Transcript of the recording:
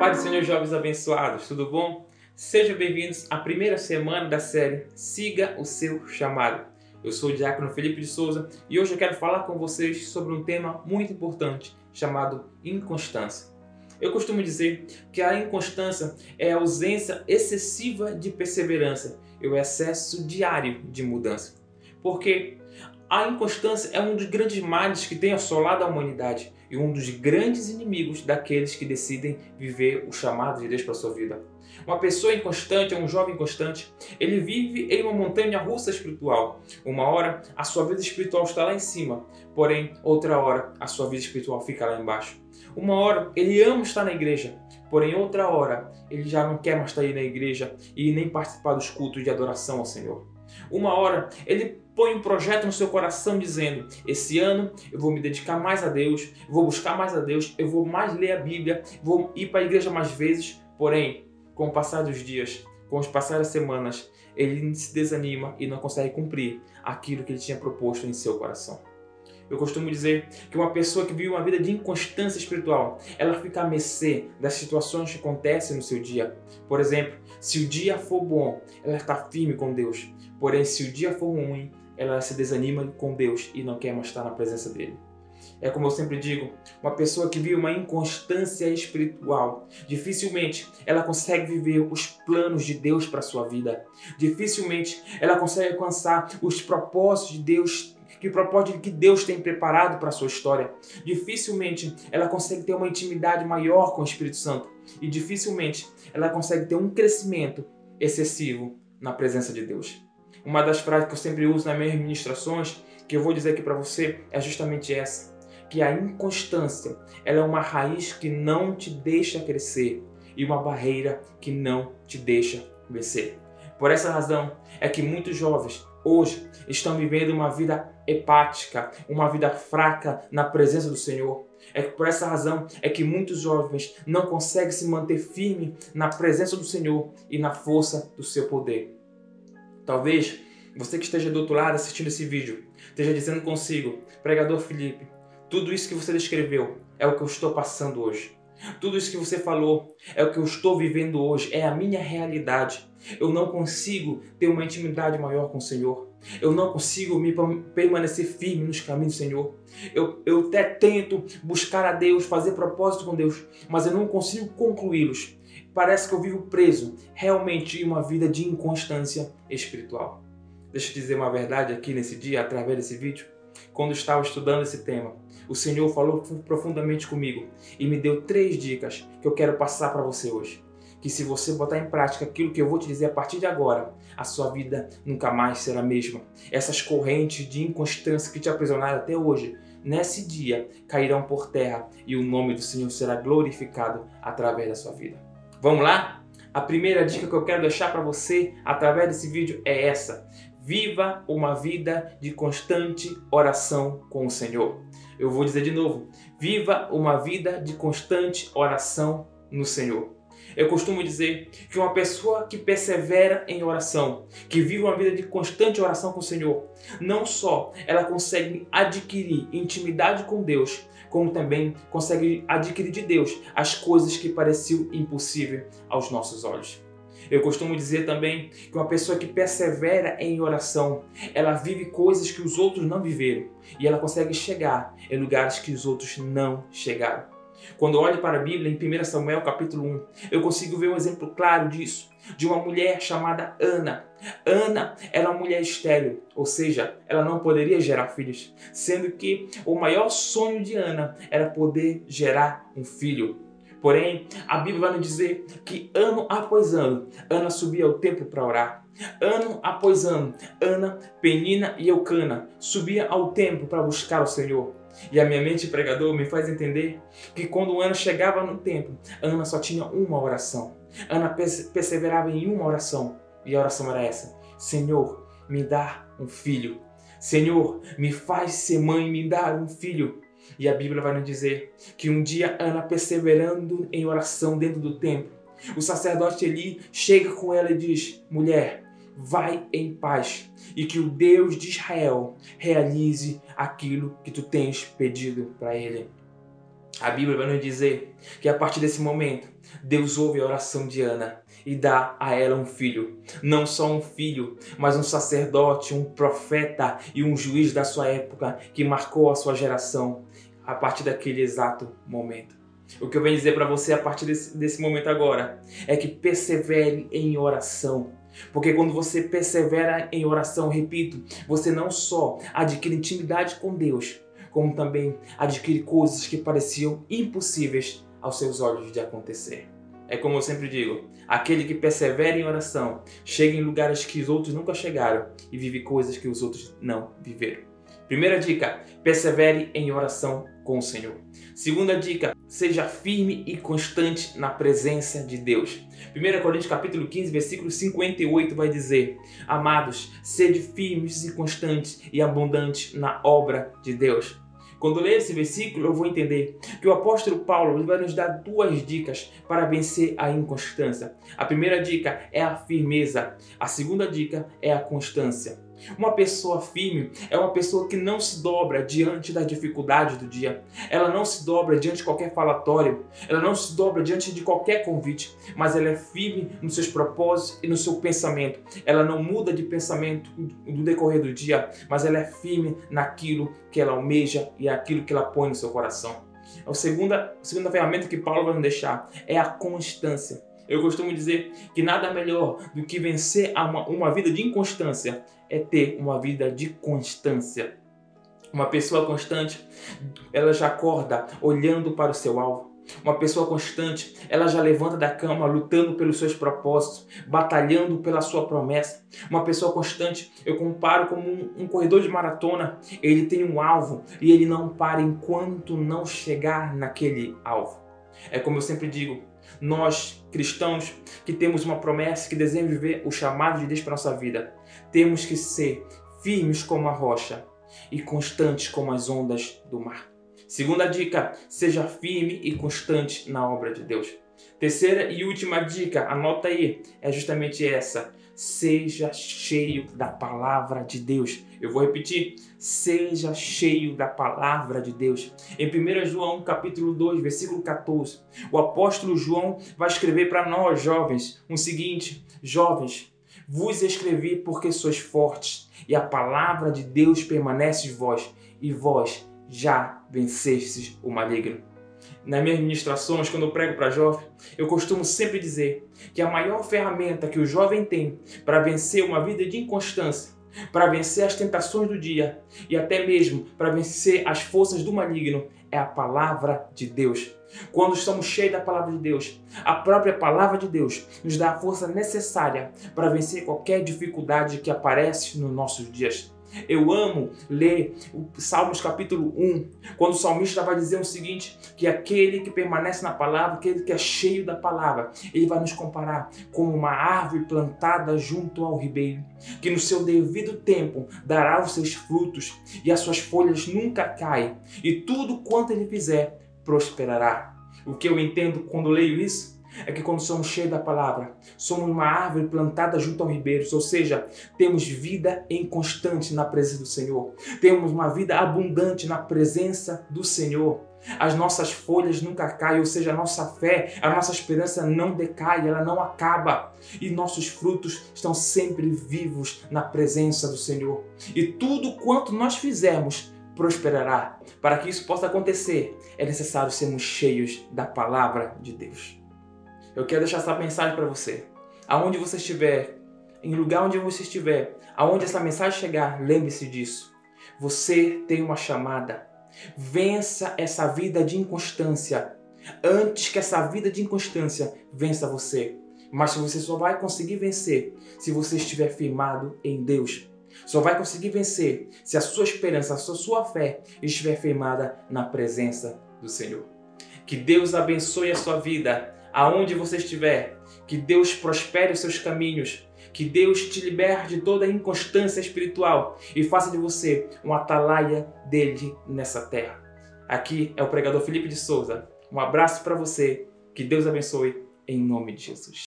paz do Senhor, jovens abençoados, tudo bom? Sejam bem-vindos à primeira semana da série Siga o Seu Chamado. Eu sou o Diácono Felipe de Souza e hoje eu quero falar com vocês sobre um tema muito importante chamado inconstância. Eu costumo dizer que a inconstância é a ausência excessiva de perseverança e o excesso diário de mudança. Porque a inconstância é um dos grandes males que tem assolado a humanidade e um dos grandes inimigos daqueles que decidem viver o chamado de Deus para sua vida. Uma pessoa inconstante, um jovem inconstante, ele vive em uma montanha russa espiritual. Uma hora a sua vida espiritual está lá em cima, porém, outra hora a sua vida espiritual fica lá embaixo. Uma hora ele ama estar na igreja, porém, outra hora ele já não quer mais estar aí na igreja e nem participar dos cultos de adoração ao Senhor. Uma hora ele põe um projeto no seu coração dizendo: esse ano eu vou me dedicar mais a Deus, eu vou buscar mais a Deus, eu vou mais ler a Bíblia, vou ir para a igreja mais vezes. Porém, com o passar dos dias, com os passar das semanas, ele se desanima e não consegue cumprir aquilo que ele tinha proposto em seu coração. Eu costumo dizer que uma pessoa que vive uma vida de inconstância espiritual, ela fica a mercê das situações que acontecem no seu dia. Por exemplo, se o dia for bom, ela está firme com Deus. Porém, se o dia for ruim, ela se desanima com Deus e não quer mais estar na presença dele. É como eu sempre digo, uma pessoa que vive uma inconstância espiritual, dificilmente ela consegue viver os planos de Deus para sua vida. Dificilmente ela consegue alcançar os propósitos de Deus que o propósito que Deus tem preparado para a sua história. Dificilmente ela consegue ter uma intimidade maior com o Espírito Santo e dificilmente ela consegue ter um crescimento excessivo na presença de Deus. Uma das frases que eu sempre uso nas minhas ministrações, que eu vou dizer aqui para você, é justamente essa: que a inconstância ela é uma raiz que não te deixa crescer e uma barreira que não te deixa vencer. Por essa razão é que muitos jovens hoje estão vivendo uma vida hepática, uma vida fraca na presença do Senhor. É por essa razão é que muitos jovens não conseguem se manter firme na presença do Senhor e na força do seu poder. Talvez você que esteja do outro lado assistindo esse vídeo esteja dizendo consigo, pregador Felipe, tudo isso que você descreveu é o que eu estou passando hoje. Tudo isso que você falou é o que eu estou vivendo hoje, é a minha realidade. Eu não consigo ter uma intimidade maior com o Senhor. Eu não consigo me permanecer firme nos caminhos do Senhor. Eu, eu até tento buscar a Deus, fazer propósito com Deus, mas eu não consigo concluí-los. Parece que eu vivo preso realmente em uma vida de inconstância espiritual. Deixa eu dizer uma verdade aqui nesse dia, através desse vídeo. Quando estava estudando esse tema, o Senhor falou profundamente comigo e me deu três dicas que eu quero passar para você hoje. Que se você botar em prática aquilo que eu vou te dizer a partir de agora, a sua vida nunca mais será a mesma. Essas correntes de inconstância que te aprisionaram até hoje, nesse dia cairão por terra e o nome do Senhor será glorificado através da sua vida. Vamos lá? A primeira dica que eu quero deixar para você através desse vídeo é essa: viva uma vida de constante oração com o Senhor. Eu vou dizer de novo: viva uma vida de constante oração no Senhor. Eu costumo dizer que uma pessoa que persevera em oração, que vive uma vida de constante oração com o Senhor, não só ela consegue adquirir intimidade com Deus, como também consegue adquirir de Deus as coisas que pareciam impossíveis aos nossos olhos. Eu costumo dizer também que uma pessoa que persevera em oração, ela vive coisas que os outros não viveram e ela consegue chegar em lugares que os outros não chegaram. Quando olho para a Bíblia em 1 Samuel capítulo 1, eu consigo ver um exemplo claro disso, de uma mulher chamada Ana. Ana era uma mulher estéril, ou seja, ela não poderia gerar filhos, sendo que o maior sonho de Ana era poder gerar um filho. Porém, a Bíblia vai nos dizer que ano após ano, Ana subia ao templo para orar. Ano após ano, Ana, Penina e Eucana subia ao templo para buscar o Senhor. E a minha mente pregador me faz entender que quando Ana chegava no templo, Ana só tinha uma oração. Ana perseverava em uma oração. E a oração era essa: Senhor, me dá um filho. Senhor, me faz ser mãe me dá um filho. E a Bíblia vai nos dizer que um dia Ana, perseverando em oração dentro do templo, o sacerdote Eli chega com ela e diz: Mulher, vai em paz e que o Deus de Israel realize aquilo que tu tens pedido para ele. A Bíblia vai nos dizer que a partir desse momento, Deus ouve a oração de Ana e dá a ela um filho. Não só um filho, mas um sacerdote, um profeta e um juiz da sua época que marcou a sua geração a partir daquele exato momento. O que eu venho dizer para você a partir desse, desse momento agora é que persevere em oração. Porque quando você persevera em oração, repito, você não só adquire intimidade com Deus, como também adquire coisas que pareciam impossíveis aos seus olhos de acontecer. É como eu sempre digo: aquele que persevera em oração chega em lugares que os outros nunca chegaram e vive coisas que os outros não viveram. Primeira dica: persevere em oração com o Senhor. Segunda dica: seja firme e constante na presença de Deus. 1 Coríntios capítulo 15, versículo 58 vai dizer: Amados, sede firmes e constantes e abundantes na obra de Deus. Quando ler esse versículo, eu vou entender que o apóstolo Paulo vai nos dar duas dicas para vencer a inconstância. A primeira dica é a firmeza, a segunda dica é a constância. Uma pessoa firme é uma pessoa que não se dobra diante da dificuldade do dia. Ela não se dobra diante de qualquer falatório. Ela não se dobra diante de qualquer convite. Mas ela é firme nos seus propósitos e no seu pensamento. Ela não muda de pensamento no decorrer do dia, mas ela é firme naquilo que ela almeja e aquilo que ela põe no seu coração. A segunda, a segunda ferramenta que Paulo vai nos deixar é a constância. Eu costumo dizer que nada melhor do que vencer uma, uma vida de inconstância é ter uma vida de constância. Uma pessoa constante, ela já acorda olhando para o seu alvo. Uma pessoa constante, ela já levanta da cama lutando pelos seus propósitos, batalhando pela sua promessa. Uma pessoa constante, eu comparo como um, um, corredor de maratona. Ele tem um alvo e ele não para enquanto não chegar naquele alvo. É como eu sempre digo, nós cristãos que temos uma promessa, que desejamos viver o chamado de Deus para nossa vida, temos que ser firmes como a rocha e constantes como as ondas do mar. Segunda dica, seja firme e constante na obra de Deus. Terceira e última dica, anota aí, é justamente essa seja cheio da palavra de Deus. Eu vou repetir, seja cheio da palavra de Deus. Em 1 João, capítulo 2, versículo 14, o apóstolo João vai escrever para nós, jovens, o seguinte: Jovens, vos escrevi porque sois fortes, e a palavra de Deus permanece em vós, e vós já vencestes o maligno nas minhas ministrações, quando eu prego para jovem, eu costumo sempre dizer que a maior ferramenta que o jovem tem para vencer uma vida de inconstância, para vencer as tentações do dia e até mesmo para vencer as forças do maligno é a palavra de Deus. Quando estamos cheios da palavra de Deus, a própria palavra de Deus nos dá a força necessária para vencer qualquer dificuldade que aparece nos nossos dias. Eu amo ler o Salmos capítulo 1, quando o salmista vai dizer o seguinte: que aquele que permanece na palavra, aquele que é cheio da palavra, ele vai nos comparar como uma árvore plantada junto ao ribeiro, que no seu devido tempo dará os seus frutos e as suas folhas nunca caem, e tudo quanto ele fizer prosperará. O que eu entendo quando leio isso? É que quando somos cheios da palavra, somos uma árvore plantada junto ao ribeiro, ou seja, temos vida em constante na presença do Senhor. Temos uma vida abundante na presença do Senhor. As nossas folhas nunca caem, ou seja, a nossa fé, a nossa esperança não decai, ela não acaba. E nossos frutos estão sempre vivos na presença do Senhor. E tudo quanto nós fizermos prosperará. Para que isso possa acontecer, é necessário sermos cheios da palavra de Deus. Eu quero deixar essa mensagem para você. Aonde você estiver, em lugar onde você estiver, aonde essa mensagem chegar, lembre-se disso. Você tem uma chamada. Vença essa vida de inconstância antes que essa vida de inconstância vença você. Mas você só vai conseguir vencer se você estiver firmado em Deus. Só vai conseguir vencer se a sua esperança, a sua, sua fé estiver firmada na presença do Senhor. Que Deus abençoe a sua vida aonde você estiver. Que Deus prospere os seus caminhos. Que Deus te liberte de toda inconstância espiritual e faça de você um atalaia dele nessa terra. Aqui é o pregador Felipe de Souza. Um abraço para você. Que Deus abençoe em nome de Jesus.